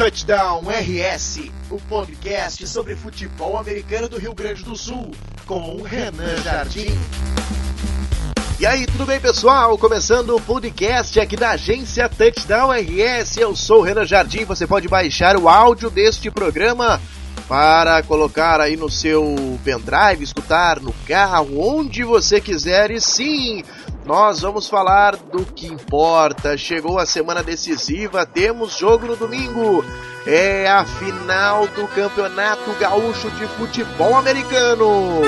Touchdown RS, o podcast sobre futebol americano do Rio Grande do Sul, com o Renan Jardim. E aí, tudo bem, pessoal? Começando o podcast aqui da agência Touchdown RS. Eu sou o Renan Jardim. Você pode baixar o áudio deste programa para colocar aí no seu pendrive, escutar no carro, onde você quiser. E sim, nós vamos falar do que importa. Chegou a semana decisiva, temos jogo no domingo. É a final do Campeonato Gaúcho de Futebol Americano.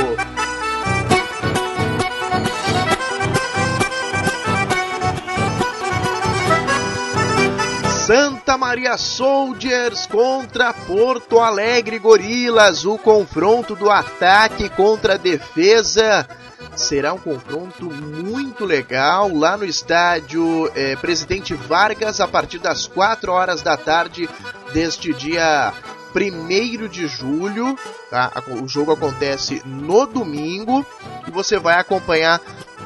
Santa Maria Soldiers contra Porto Alegre Gorilas, o confronto do ataque contra a defesa será um confronto muito legal lá no estádio é, Presidente Vargas a partir das 4 horas da tarde deste dia 1 de julho. Tá? O jogo acontece no domingo e você vai acompanhar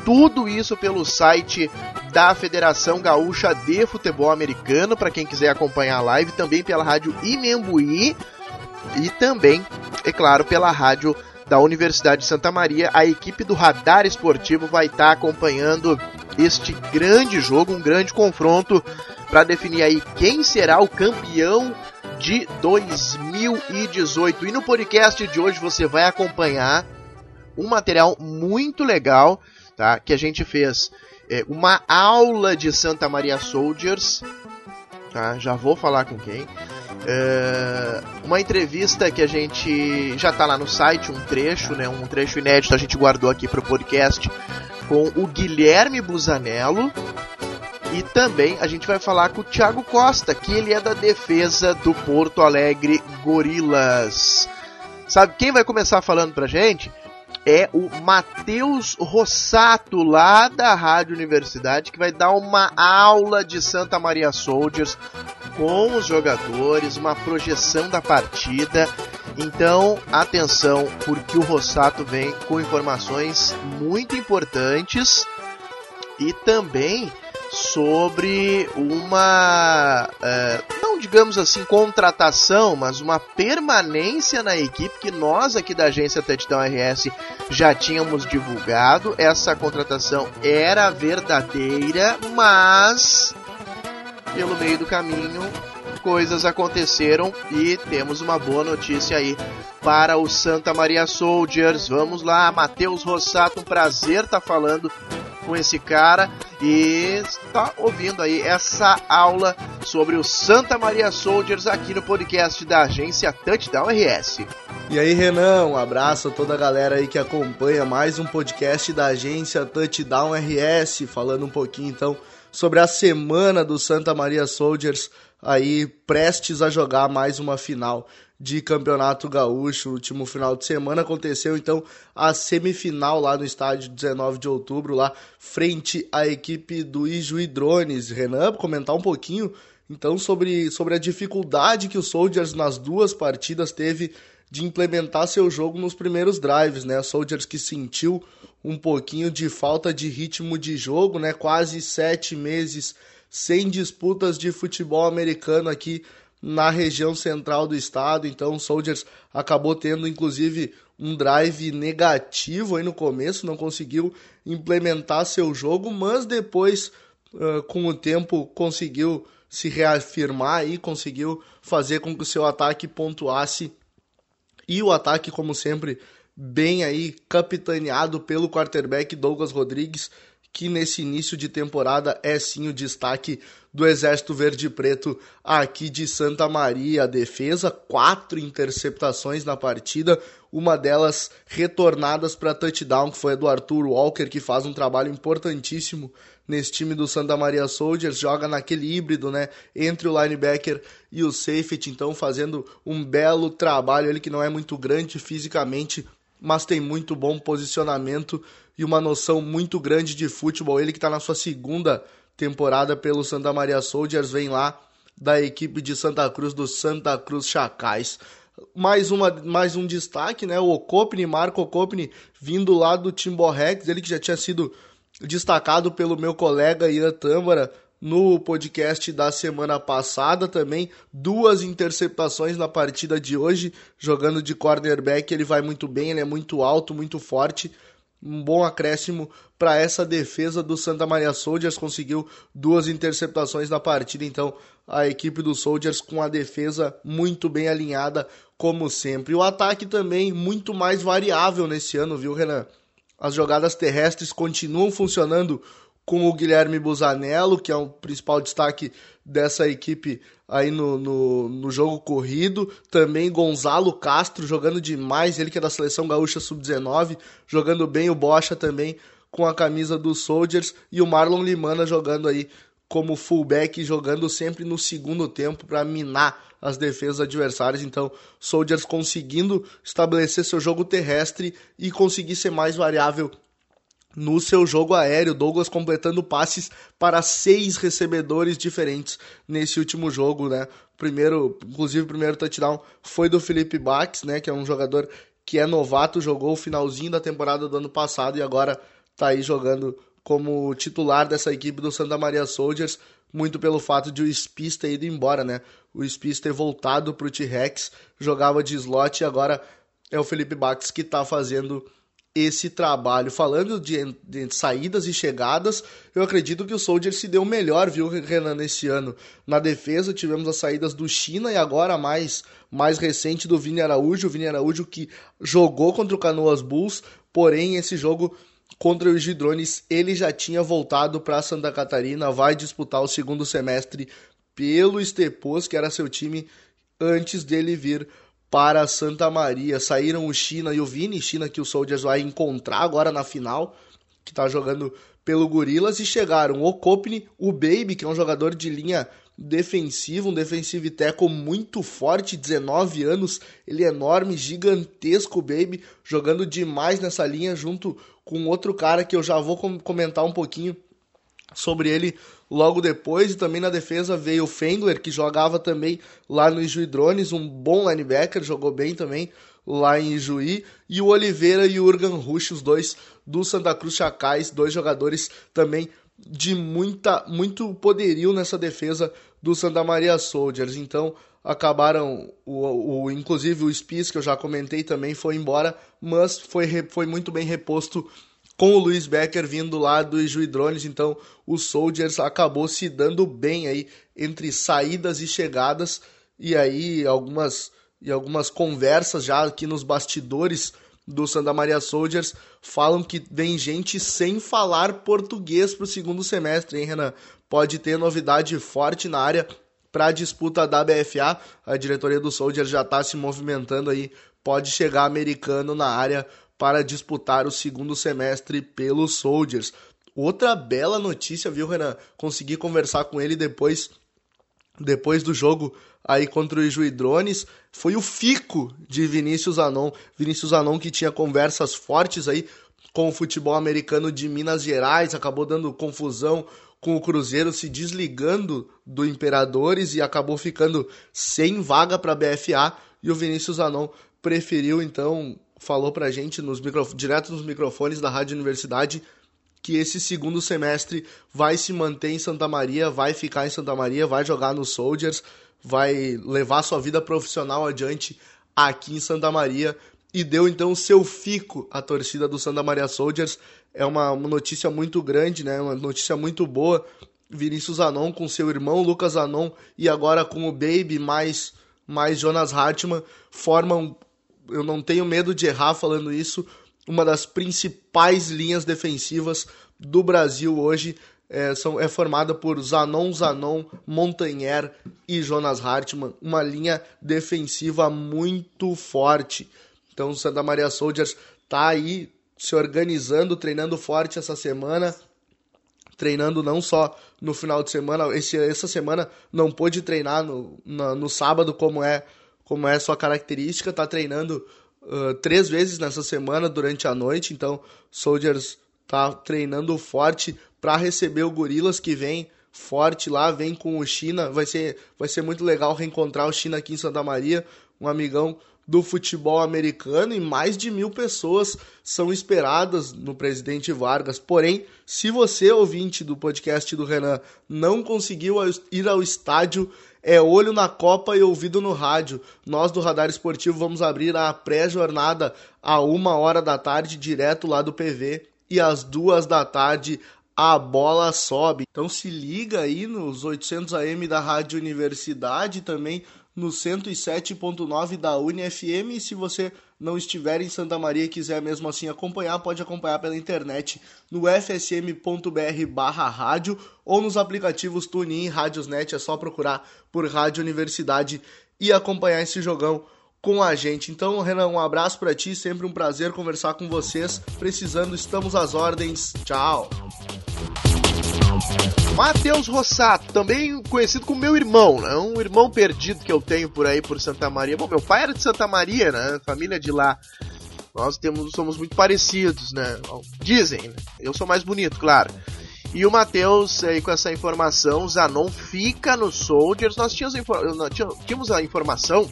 tudo isso pelo site da Federação Gaúcha de Futebol Americano, para quem quiser acompanhar a live, também pela rádio Imembuí e também, é claro, pela rádio da Universidade de Santa Maria. A equipe do Radar Esportivo vai estar tá acompanhando este grande jogo, um grande confronto para definir aí quem será o campeão de 2018. E no podcast de hoje você vai acompanhar um material muito legal, tá? Que a gente fez é, uma aula de Santa Maria Soldiers, tá? Já vou falar com quem. É, uma entrevista que a gente já está lá no site, um trecho, né, um trecho inédito a gente guardou aqui para o podcast com o Guilherme Busanello. E também a gente vai falar com o Thiago Costa, que ele é da defesa do Porto Alegre Gorilas. Sabe quem vai começar falando pra gente? é o Matheus Rossato, lá da Rádio Universidade, que vai dar uma aula de Santa Maria Soldiers com os jogadores, uma projeção da partida. Então, atenção, porque o Rossato vem com informações muito importantes e também sobre uma, é, não digamos assim, contratação, mas uma permanência na equipe que nós aqui da agência Touchdown RS já tínhamos divulgado. Essa contratação era verdadeira, mas pelo meio do caminho coisas aconteceram e temos uma boa notícia aí para o Santa Maria Soldiers. Vamos lá, Matheus Rossato, um prazer estar tá falando com esse cara e está ouvindo aí essa aula sobre o Santa Maria Soldiers aqui no podcast da agência Touchdown RS. E aí, Renan, um abraço a toda a galera aí que acompanha mais um podcast da agência Touchdown RS, falando um pouquinho então sobre a semana do Santa Maria Soldiers aí prestes a jogar mais uma final de Campeonato Gaúcho. O último final de semana aconteceu então a semifinal lá no estádio 19 de outubro, lá frente à equipe do Ijuí Drones. Renan, comentar um pouquinho então sobre, sobre a dificuldade que o Soldiers nas duas partidas teve de implementar seu jogo nos primeiros drives, né? Soldiers que sentiu um pouquinho de falta de ritmo de jogo, né? Quase sete meses sem disputas de futebol americano aqui na região central do estado. Então, o Soldiers acabou tendo inclusive um drive negativo aí no começo, não conseguiu implementar seu jogo, mas depois, com o tempo, conseguiu se reafirmar e conseguiu fazer com que o seu ataque pontuasse. E o ataque, como sempre, bem aí capitaneado pelo quarterback Douglas Rodrigues, que nesse início de temporada é sim o destaque do Exército Verde Preto aqui de Santa Maria. A defesa, quatro interceptações na partida, uma delas retornadas para touchdown, que foi a do Arthur Walker, que faz um trabalho importantíssimo nesse time do Santa Maria Soldiers, joga naquele híbrido, né, entre o linebacker e o safety, então fazendo um belo trabalho, ele que não é muito grande fisicamente, mas tem muito bom posicionamento e uma noção muito grande de futebol. Ele que está na sua segunda temporada pelo Santa Maria Soldiers, vem lá da equipe de Santa Cruz, do Santa Cruz Chacais. Mais, uma, mais um destaque, né? O Ocopni, Marco Ocopni, vindo lá do Timborrex, ele que já tinha sido destacado pelo meu colega Ian Tâmara no podcast da semana passada também. Duas interceptações na partida de hoje, jogando de cornerback. Ele vai muito bem, ele é muito alto, muito forte. Um bom acréscimo para essa defesa do Santa Maria Soldiers. Conseguiu duas interceptações na partida, então a equipe dos Soldiers com a defesa muito bem alinhada, como sempre. O ataque também muito mais variável nesse ano, viu, Renan? As jogadas terrestres continuam funcionando com o Guilherme Busanello, que é o principal destaque dessa equipe aí no, no, no, jogo corrido. Também Gonzalo Castro jogando demais, ele que é da seleção gaúcha sub-19, jogando bem o Bocha também com a camisa dos Soldiers. E o Marlon Limana jogando aí como fullback, jogando sempre no segundo tempo para minar as defesas adversárias. Então, Soldiers conseguindo estabelecer seu jogo terrestre e conseguir ser mais variável no seu jogo aéreo. Douglas completando passes para seis recebedores diferentes nesse último jogo, né? Primeiro, inclusive o primeiro touchdown foi do Felipe Bax, né, que é um jogador que é novato, jogou o finalzinho da temporada do ano passado e agora tá aí jogando como titular dessa equipe do Santa Maria Soldiers, muito pelo fato de o Spies ter ido embora, né? O Spies ter voltado pro T-Rex, jogava de slot e agora é o Felipe Bax que tá fazendo esse trabalho. Falando de, de, saídas e chegadas, eu acredito que o Soldier se deu melhor, viu, Renan, nesse ano. Na defesa tivemos as saídas do China e agora mais mais recente do Vini Araújo, o Vini Araújo que jogou contra o Canoas Bulls, porém esse jogo contra os Gidrones ele já tinha voltado para Santa Catarina, vai disputar o segundo semestre pelo Estepos, que era seu time antes dele vir para Santa Maria. Saíram o China e o Vini, China que o Soldiers vai encontrar agora na final, que está jogando pelo Gorilas, e chegaram o Kopni, o Baby, que é um jogador de linha defensiva, um defensive tackle muito forte, 19 anos, ele é enorme, gigantesco, Baby, jogando demais nessa linha, junto com outro cara que eu já vou comentar um pouquinho sobre ele logo depois. E também na defesa veio o Fengler, que jogava também lá no Ijuí Drones, um bom linebacker, jogou bem também lá em Ijuí. E o Oliveira e o Urgan Rush, os dois do Santa Cruz Chacais, dois jogadores também de muita, muito poderio nessa defesa do Santa Maria Soldiers. Então acabaram, o, o, inclusive o Spies, que eu já comentei também, foi embora, mas foi, foi muito bem reposto com o Luiz Becker vindo lá do Ijuí Drones, então o Soldiers acabou se dando bem aí entre saídas e chegadas e aí algumas e algumas conversas já aqui nos bastidores do Santa Maria Soldiers falam que vem gente sem falar português para o segundo semestre, hein, Renan? Pode ter novidade forte na área para a disputa da BFA. A diretoria do Soldiers já está se movimentando aí. Pode chegar americano na área para disputar o segundo semestre pelos Soldiers. Outra bela notícia, viu, Renan? Consegui conversar com ele depois depois do jogo aí contra o Ijuí Drones, foi o fico de Vinícius Anon. Vinícius Anon que tinha conversas fortes aí com o futebol americano de Minas Gerais, acabou dando confusão com o Cruzeiro se desligando do Imperadores e acabou ficando sem vaga para a BFA e o Vinícius Anon preferiu então falou pra gente nos micro... direto nos microfones da Rádio Universidade que esse segundo semestre vai se manter em Santa Maria, vai ficar em Santa Maria, vai jogar no Soldiers, vai levar sua vida profissional adiante aqui em Santa Maria e deu então seu fico à torcida do Santa Maria Soldiers. É uma, uma notícia muito grande, né? Uma notícia muito boa. Vinícius Anon com seu irmão Lucas Anon e agora com o Baby mais mais Jonas Hartmann formam eu não tenho medo de errar falando isso, uma das principais linhas defensivas do Brasil hoje. É, são, é formada por Zanon Zanon, Montagnier e Jonas Hartmann, uma linha defensiva muito forte. Então Santa Maria Soldiers está aí se organizando, treinando forte essa semana, treinando não só no final de semana, esse, essa semana não pôde treinar no, no sábado como é como é sua característica, tá treinando uh, três vezes nessa semana durante a noite, então Soldiers tá treinando forte para receber o Gorilas que vem forte lá, vem com o China, vai ser, vai ser muito legal reencontrar o China aqui em Santa Maria, um amigão do futebol americano e mais de mil pessoas são esperadas no Presidente Vargas. Porém, se você, ouvinte do podcast do Renan, não conseguiu ir ao estádio, é olho na Copa e ouvido no rádio. Nós do Radar Esportivo vamos abrir a pré-jornada a uma hora da tarde, direto lá do PV, e às duas da tarde a bola sobe. Então se liga aí nos 800 AM da Rádio Universidade também no 107.9 da UniFM. E se você não estiver em Santa Maria e quiser mesmo assim acompanhar, pode acompanhar pela internet no fsm.br barra rádio ou nos aplicativos TuneIn Rádiosnet. É só procurar por Rádio Universidade e acompanhar esse jogão com a gente. Então, Renan, um abraço para ti, sempre um prazer conversar com vocês. Precisando, estamos às ordens. Tchau. Matheus Rossato, também conhecido como meu irmão, né? Um irmão perdido que eu tenho por aí por Santa Maria. Bom, meu pai era de Santa Maria, né? Família de lá. Nós temos, somos muito parecidos, né? Dizem, né? Eu sou mais bonito, claro. E o Matheus, aí com essa informação, Zanon fica no Soldiers. Nós tínhamos, tínhamos a informação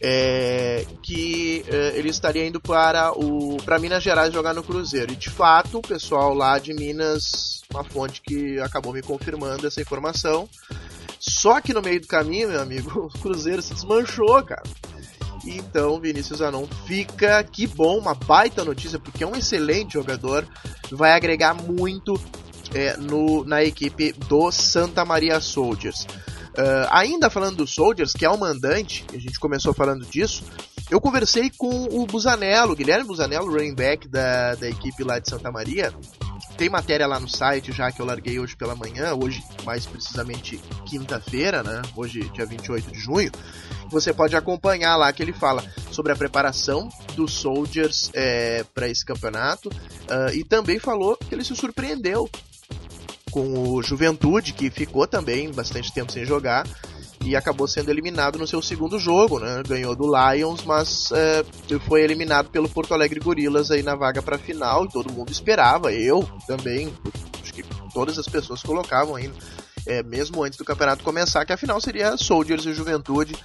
é, que é, ele estaria indo para o para Minas Gerais jogar no Cruzeiro. E de fato, o pessoal lá de Minas, uma fonte que acabou me confirmando essa informação. Só que no meio do caminho, meu amigo, o Cruzeiro se desmanchou, cara. Então, Vinícius Anon fica, que bom, uma baita notícia, porque é um excelente jogador, vai agregar muito é, no, na equipe do Santa Maria Soldiers. Uh, ainda falando do Soldiers, que é o mandante, a gente começou falando disso, eu conversei com o Busanello, Guilherme Busanello, running back da, da equipe lá de Santa Maria. Tem matéria lá no site já que eu larguei hoje pela manhã, hoje mais precisamente quinta-feira, né? Hoje, dia 28 de junho. Você pode acompanhar lá que ele fala sobre a preparação dos Soldiers é, para esse campeonato uh, e também falou que ele se surpreendeu com o Juventude, que ficou também bastante tempo sem jogar e acabou sendo eliminado no seu segundo jogo, né? Ganhou do Lions, mas é, foi eliminado pelo Porto Alegre Gorilas aí na vaga para final e todo mundo esperava, eu também, acho que todas as pessoas colocavam ainda é, mesmo antes do campeonato começar, que a final seria Soldiers e Juventude,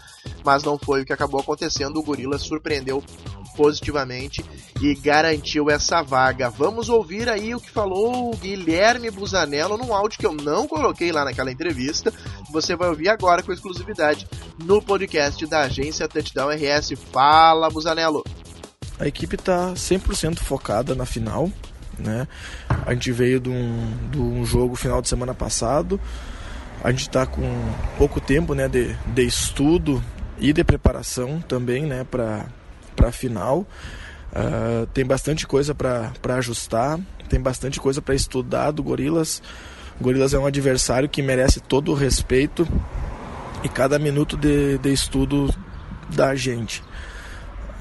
mas não foi o que acabou acontecendo. O Gorila surpreendeu positivamente e garantiu essa vaga. Vamos ouvir aí o que falou o Guilherme Busanello num áudio que eu não coloquei lá naquela entrevista. Você vai ouvir agora com exclusividade no podcast da agência Touchdown RS. Fala, Busanello! A equipe está 100% focada na final. Né? A gente veio de um, de um jogo final de semana passado, a gente está com pouco tempo né, de, de estudo e de preparação também né, para a final. Uh, tem bastante coisa para ajustar, tem bastante coisa para estudar do Gorilas. O Gorilas é um adversário que merece todo o respeito e cada minuto de, de estudo da gente.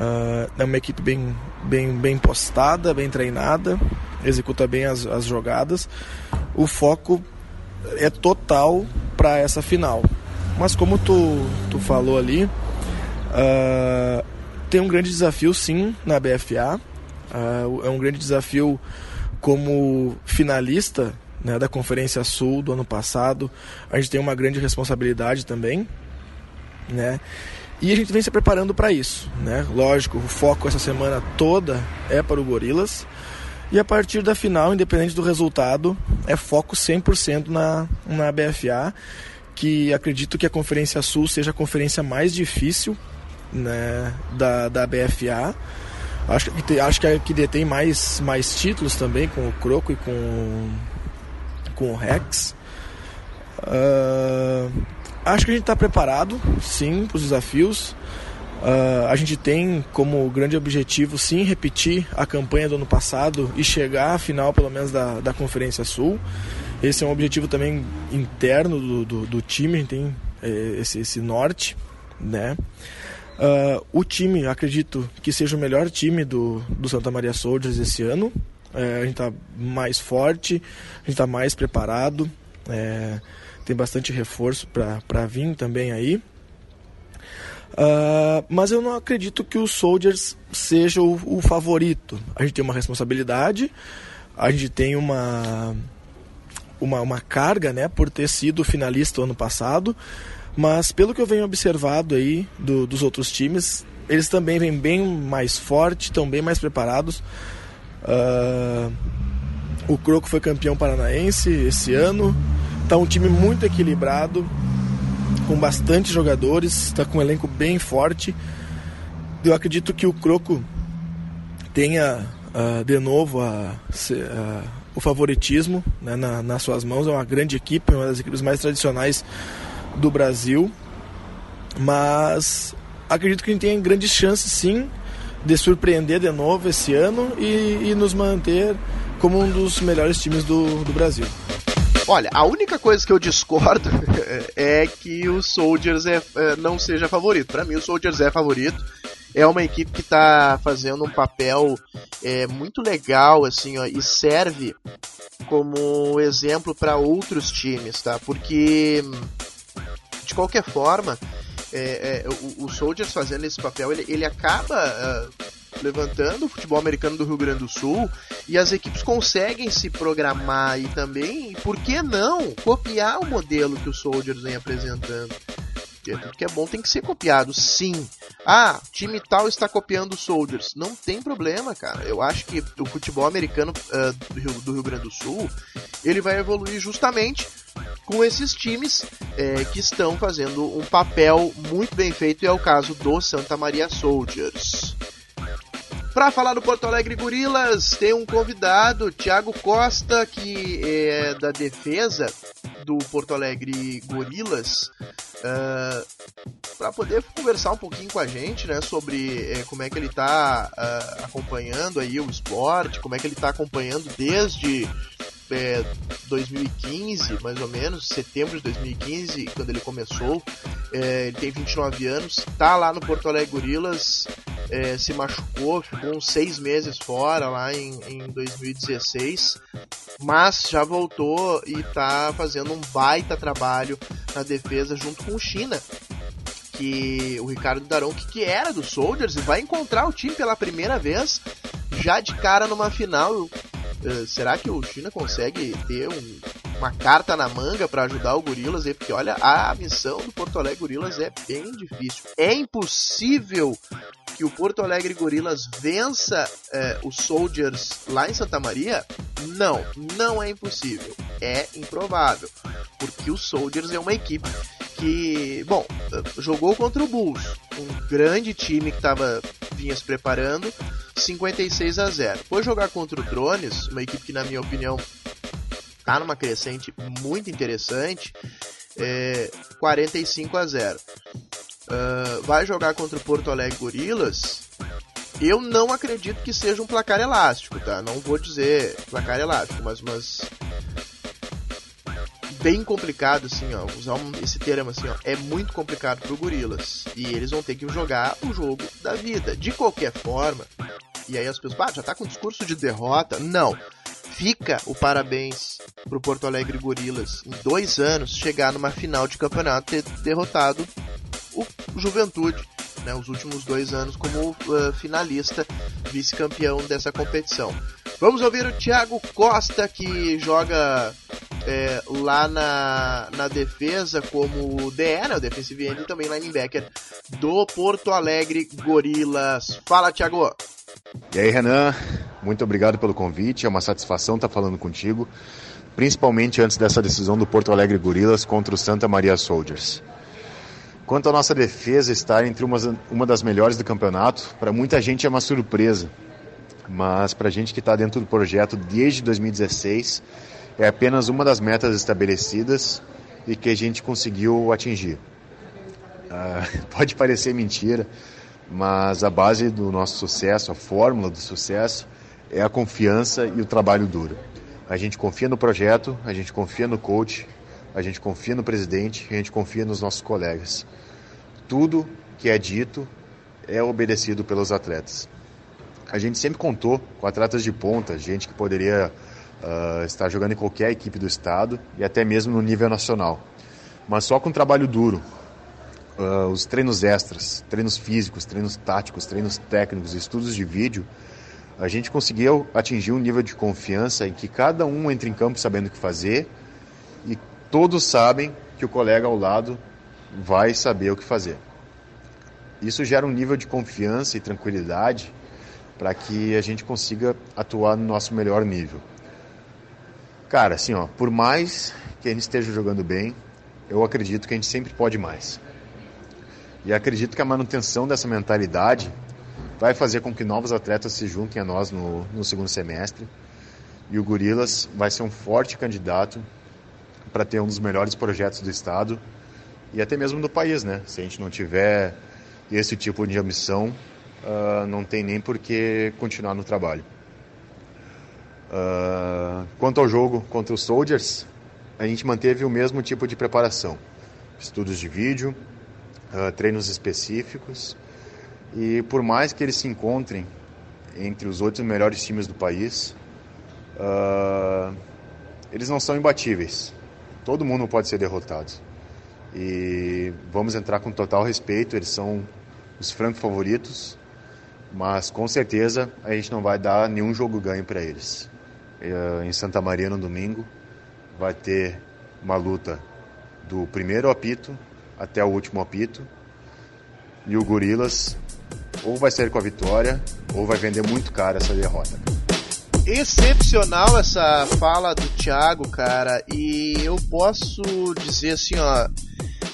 Uh, é uma equipe bem, bem, bem postada, bem treinada, executa bem as, as jogadas. O foco é total para essa final. Mas como tu, tu falou ali, uh, tem um grande desafio sim na BFA. Uh, ah, é um grande desafio como finalista né, da Conferência Sul do ano passado. A gente tem uma grande responsabilidade também. Né? E a gente vem se preparando para isso. Né? Lógico, o foco essa semana toda é para o Gorilas. E a partir da final, independente do resultado, é foco 100% na, na BFA, que acredito que a Conferência Sul seja a conferência mais difícil né, da, da BFA. Acho que, acho que é a que detém mais, mais títulos também, com o Croco e com, com o Rex. Uh, acho que a gente está preparado, sim, para os desafios. Uh, a gente tem como grande objetivo, sim, repetir a campanha do ano passado e chegar à final, pelo menos, da, da Conferência Sul. Esse é um objetivo também interno do, do, do time, a gente tem é, esse, esse norte, né? Uh, o time, acredito que seja o melhor time do, do Santa Maria Soldiers esse ano. É, a gente está mais forte, a gente está mais preparado, é, tem bastante reforço para vir também aí. Uh, mas eu não acredito que o Soldiers seja o, o, favorito. A gente tem uma responsabilidade, a gente tem uma, uma, uma carga, né, por ter sido finalista ano passado, mas pelo que eu venho observado aí do, dos outros times, eles também vêm bem mais fortes, estão bem mais preparados. Uh, o Croco foi campeão paranaense esse ano, está um time muito equilibrado, com bastante jogadores, está com um elenco bem forte. Eu acredito que o Croco tenha uh, de novo a, a, o favoritismo né, na, nas suas mãos. É uma grande equipe, uma das equipes mais tradicionais do Brasil. Mas acredito que a gente tem grandes chances sim de surpreender de novo esse ano e, e nos manter como um dos melhores times do, do Brasil. Olha, a única coisa que eu discordo é que o Soldiers é, é não seja favorito. Para mim, o Soldiers é favorito é uma equipe que está fazendo um papel é, muito legal assim ó, e serve como exemplo para outros times, tá? Porque de qualquer forma é, é, o, o, Soldiers fazendo esse papel ele, ele acaba uh, levantando o futebol americano do Rio Grande do Sul e as equipes conseguem se programar e também, por que não, copiar o modelo que o Soldiers vem apresentando. Tudo que é bom tem que ser copiado, sim. Ah, time tal está copiando Soldiers. Não tem problema, cara. Eu acho que o futebol americano uh, do, Rio, do, Rio, Grande do Sul ele vai evoluir justamente com esses times é, que estão fazendo um papel muito bem feito, e é o caso do Santa Maria Soldiers. Para falar do Porto Alegre Gorilas, tem um convidado, Thiago Costa, que é da defesa do Porto Alegre Gorilas, uh, ah, para poder conversar um pouquinho com a gente, né, sobre uh, como é que ele está uh, ah, acompanhando aí o esporte, como é que ele está acompanhando desde é, 2015, mais ou menos, setembro de 2015, quando ele começou. É, ele tem 29 anos, tá lá no Porto Alegre Gorilas, é, se machucou, ficou uns seis meses fora lá em, em 2016, mas já voltou e tá fazendo um baita trabalho na defesa junto com o China. Que o Ricardo Daronco, que era do Soldiers, e vai encontrar o time pela primeira vez, já de cara numa final. Uh, será que o China consegue ter um, uma carta na manga para ajudar o Gorilas aí? Porque olha, a missão do Porto Alegre Gorilas é bem difícil. É impossível que o Porto Alegre Gorilas vença é, os Soldiers lá em Santa Maria? Não, não é impossível. É improvável. Porque o Soldiers é uma equipe que, bom, jogou contra o Bulls, um grande time que tava, vinha se preparando, 56 a 0. Foi jogar contra o Drones, uma equipe que, na minha opinião, tá numa crescente muito interessante, é, 45 a 0 uh, vai jogar contra o Porto Alegre Gorilas, eu não acredito que seja um placar elástico, tá? Não vou dizer placar elástico, mas, mas bem complicado, assim, ó. Usar um, esse termo assim, ó. É muito complicado pro Gorilas. E eles vão ter que jogar o jogo da vida. De qualquer forma, e aí as pessoas, ah, já tá com discurso de derrota. Não. Fica o parabéns pro Porto Alegre Gorilas em dois anos chegar numa final de campeonato ter derrotado o Juventude, né, os últimos dois anos como uh, finalista, vice-campeão dessa competição. Vamos ouvir o Thiago Costa, que joga é, lá na, na defesa como DE, né, o defensive end, e também linebacker do Porto Alegre Gorilas. Fala, Thiago! E aí, Renan, muito obrigado pelo convite, é uma satisfação estar falando contigo, principalmente antes dessa decisão do Porto Alegre Gorilas contra o Santa Maria Soldiers. Quanto à nossa defesa estar entre uma, uma das melhores do campeonato, para muita gente é uma surpresa. Mas para a gente que está dentro do projeto desde 2016, é apenas uma das metas estabelecidas e que a gente conseguiu atingir. Uh, pode parecer mentira, mas a base do nosso sucesso, a fórmula do sucesso, é a confiança e o trabalho duro. A gente confia no projeto, a gente confia no coach, a gente confia no presidente, a gente confia nos nossos colegas tudo que é dito é obedecido pelos atletas. A gente sempre contou com atletas de ponta, gente que poderia uh, estar jogando em qualquer equipe do estado e até mesmo no nível nacional. Mas só com trabalho duro, uh, os treinos extras, treinos físicos, treinos táticos, treinos técnicos, estudos de vídeo, a gente conseguiu atingir um nível de confiança em que cada um entra em campo sabendo o que fazer e todos sabem que o colega ao lado vai saber o que fazer. Isso gera um nível de confiança e tranquilidade para que a gente consiga atuar no nosso melhor nível. Cara, assim, ó, por mais que a gente esteja jogando bem, eu acredito que a gente sempre pode mais. E acredito que a manutenção dessa mentalidade vai fazer com que novos atletas se juntem a nós no, no segundo semestre. E o Gorilas vai ser um forte candidato para ter um dos melhores projetos do estado e até mesmo do país, né? Se a gente não tiver esse tipo de ambição, uh, não tem nem por que continuar no trabalho. Uh, quanto ao jogo contra os Soldiers, a gente manteve o mesmo tipo de preparação: estudos de vídeo, uh, treinos específicos, e por mais que eles se encontrem entre os oito melhores times do país, eles não são imbatíveis. Todo mundo pode ser derrotado. E vamos entrar com total respeito, eles são os francos favoritos, mas com certeza a gente não vai dar nenhum jogo ganho para eles. Eh, em Santa Maria no domingo vai ter uma luta do primeiro apito até o último apito e o Gorilas ou vai sair com a vitória ou vai vender muito caro essa derrota. Excepcional essa fala do Thiago, cara, e eu posso dizer assim, ó,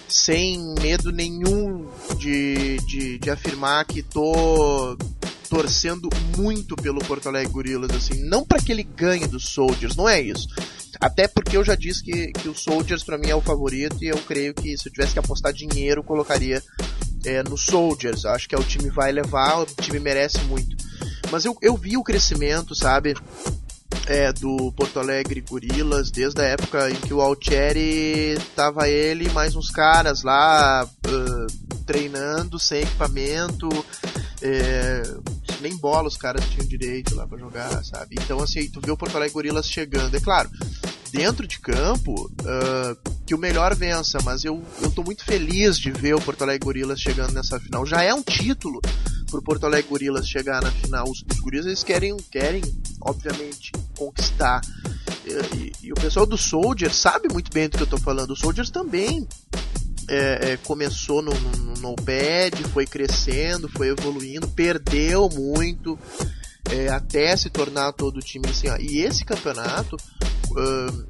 sem medo nenhum de, de, de afirmar que tô torcendo muito pelo Porto Alegre Gorilas, assim, não para que ele ganhe dos Soldiers, não é isso. Até porque eu já disse que, que o Soldiers para mim é o favorito e eu creio que se eu tivesse que apostar dinheiro, colocaria é, no Soldiers. Acho que é o time vai levar, o time merece muito. Mas eu, eu vi o crescimento, sabe? é, do Porto Alegre Gorilas, desde a época em que o Altieri tava ele mais uns caras lá uh, treinando sem equipamento, é, nem bola os caras tinham direito lá para jogar, sabe? Então assim, tu vê o Porto Alegre Gorilas chegando, é claro, dentro de campo uh, que o melhor vença, mas eu, eu tô muito feliz de ver o Porto Alegre Gorilas chegando nessa final. Já é um título pro Porto Alegre Gorilas chegar na final. Os, os Gorilas eles querem, querem, obviamente, conquistar. E, e, e, o pessoal do Soldier sabe muito bem do que eu tô falando. O Soldiers também é, é, começou no, no, no pad, foi crescendo, foi evoluindo, perdeu muito. É, até se tornar todo o time assim. Ó. E esse campeonato uh,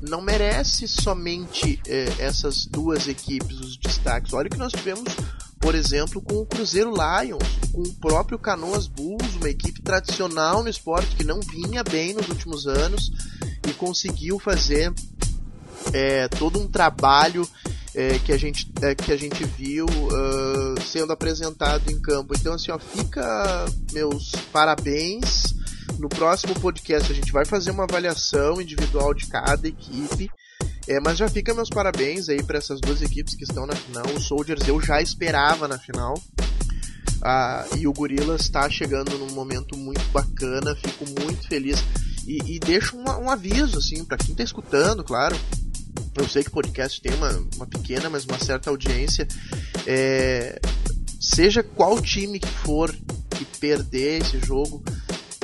não merece somente é, essas duas equipes, os destaques. Olha que nós tivemos por exemplo, com o Cruzeiro Lions, com o próprio Canoas Bulls, uma equipe tradicional no esporte que não vinha bem nos últimos anos e conseguiu fazer é, todo um trabalho é, que, a gente, é, que a gente viu uh, sendo apresentado em campo. Então, assim, ó, fica meus parabéns. No próximo podcast a gente vai fazer uma avaliação individual de cada equipe é, mas já fica meus parabéns aí para essas duas equipes que estão na final. O Soldiers eu já esperava na final. Ah, e o Gorilas está chegando num momento muito bacana, fico muito feliz. E, e deixo um, um aviso, assim, para quem está escutando, claro. Eu sei que podcast tem uma, uma pequena, mas uma certa audiência. É, seja qual time que for que perder esse jogo,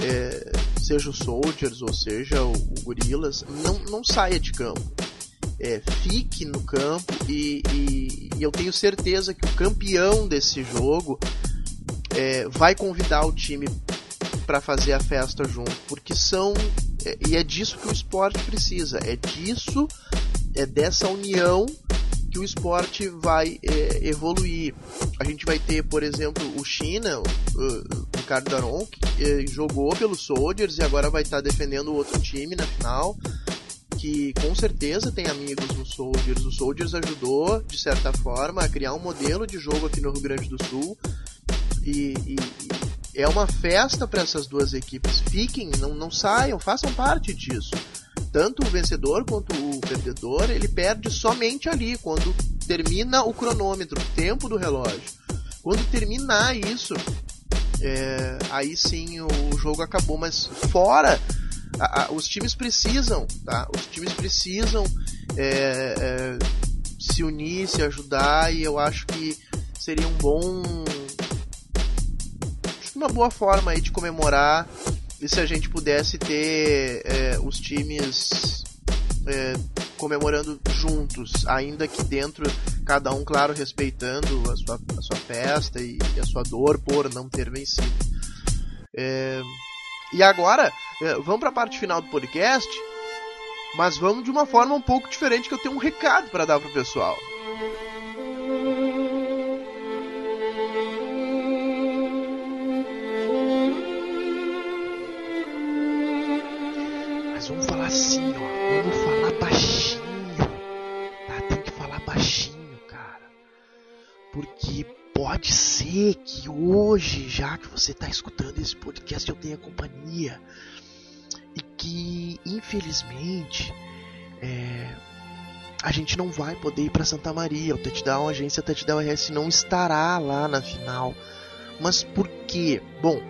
é, seja o Soldiers ou seja o, o Gorilas, não, não saia de campo é, fique no campo e, e, e, eu tenho certeza que o campeão desse jogo é, vai convidar o time para fazer a festa junto, porque são é, e é disso que o esporte precisa, é disso, é dessa união que o esporte vai é, evoluir. A gente vai ter, por exemplo, o China, o, Ricardo Daron, que é, jogou pelo Soldiers e agora vai estar defendendo o outro time na final que com certeza tem amigos no Soldiers. O Soldiers ajudou, de certa forma, a criar um modelo de jogo aqui no Rio Grande do Sul. E, e, e é uma festa para essas duas equipes. Fiquem, não, não saiam, façam parte disso. Tanto o vencedor quanto o perdedor, ele perde somente ali, quando termina o cronômetro, o tempo do relógio. Quando terminar isso, é, aí sim o jogo acabou. Mas fora a, a, os times precisam, tá? Os times precisam é, é, se unir, se ajudar e eu acho que seria um bom, uma boa forma aí de comemorar e se a gente pudesse ter é, os times é, comemorando juntos, ainda que dentro, cada um, claro, respeitando a sua, a sua festa e, e a sua dor por não ter vencido. É... E agora, vamos para a parte final do podcast, mas vamos de uma forma um pouco diferente, que eu tenho um recado para dar pro pessoal. Mas vamos falar assim, ó. Vamos falar baixinho. Tá? Tem que falar baixinho, cara. Porque pode ser que hoje, já que você está escutando esse podcast, eu tenha companhia. E que, infelizmente, é, a gente não vai poder ir para Santa Maria. O Touchdown, a agência Touchdown RS não estará lá na final. Mas por quê? Bom,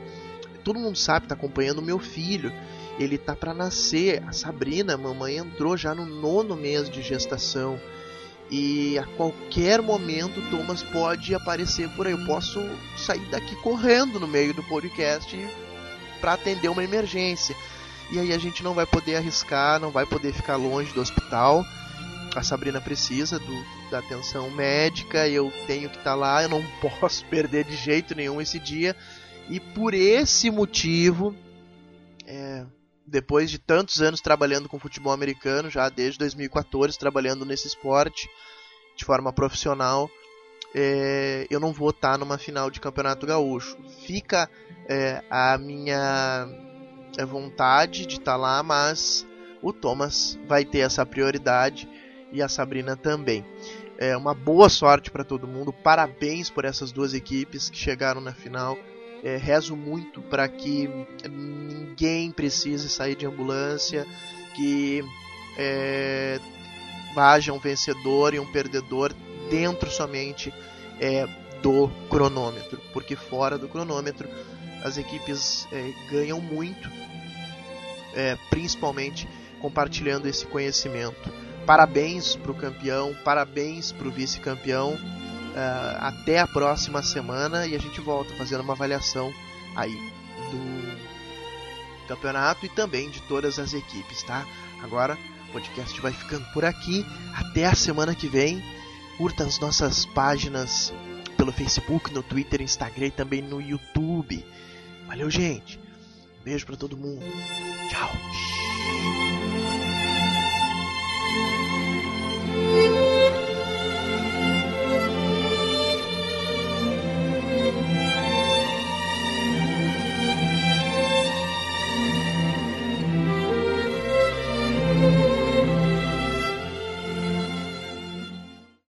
todo mundo sabe, está acompanhando o meu filho. Ele tá para nascer. A Sabrina, a mamãe entrou já no nono mês de gestação. E a qualquer momento o Thomas pode aparecer por aí. Eu posso sair daqui correndo no meio do podcast para atender uma emergência. E aí a gente não vai poder arriscar, não vai poder ficar longe do hospital. A Sabrina precisa do, da atenção médica, eu tenho que estar tá lá, eu não posso perder de jeito nenhum esse dia. E por esse motivo, é, depois de tantos anos trabalhando com futebol americano, já desde 2014 trabalhando nesse esporte de forma profissional, é, eu não vou estar numa final de campeonato gaúcho. Fica é, a minha é, vontade de estar lá, mas o Thomas vai ter essa prioridade e a Sabrina também. É uma boa sorte para todo mundo. Parabéns por essas duas equipes que chegaram na final. É, rezo muito para que ninguém precise sair de ambulância, que é, haja um vencedor e um perdedor dentro somente é, do cronômetro, porque fora do cronômetro as equipes é, ganham muito, é, principalmente compartilhando esse conhecimento. Parabéns para o campeão, parabéns para o vice-campeão. Uh, até a próxima semana e a gente volta fazendo uma avaliação aí do campeonato e também de todas as equipes, tá? Agora o podcast vai ficando por aqui. Até a semana que vem. Curta as nossas páginas pelo Facebook, no Twitter, Instagram e também no YouTube. Valeu, gente. beijo para todo mundo. Tchau.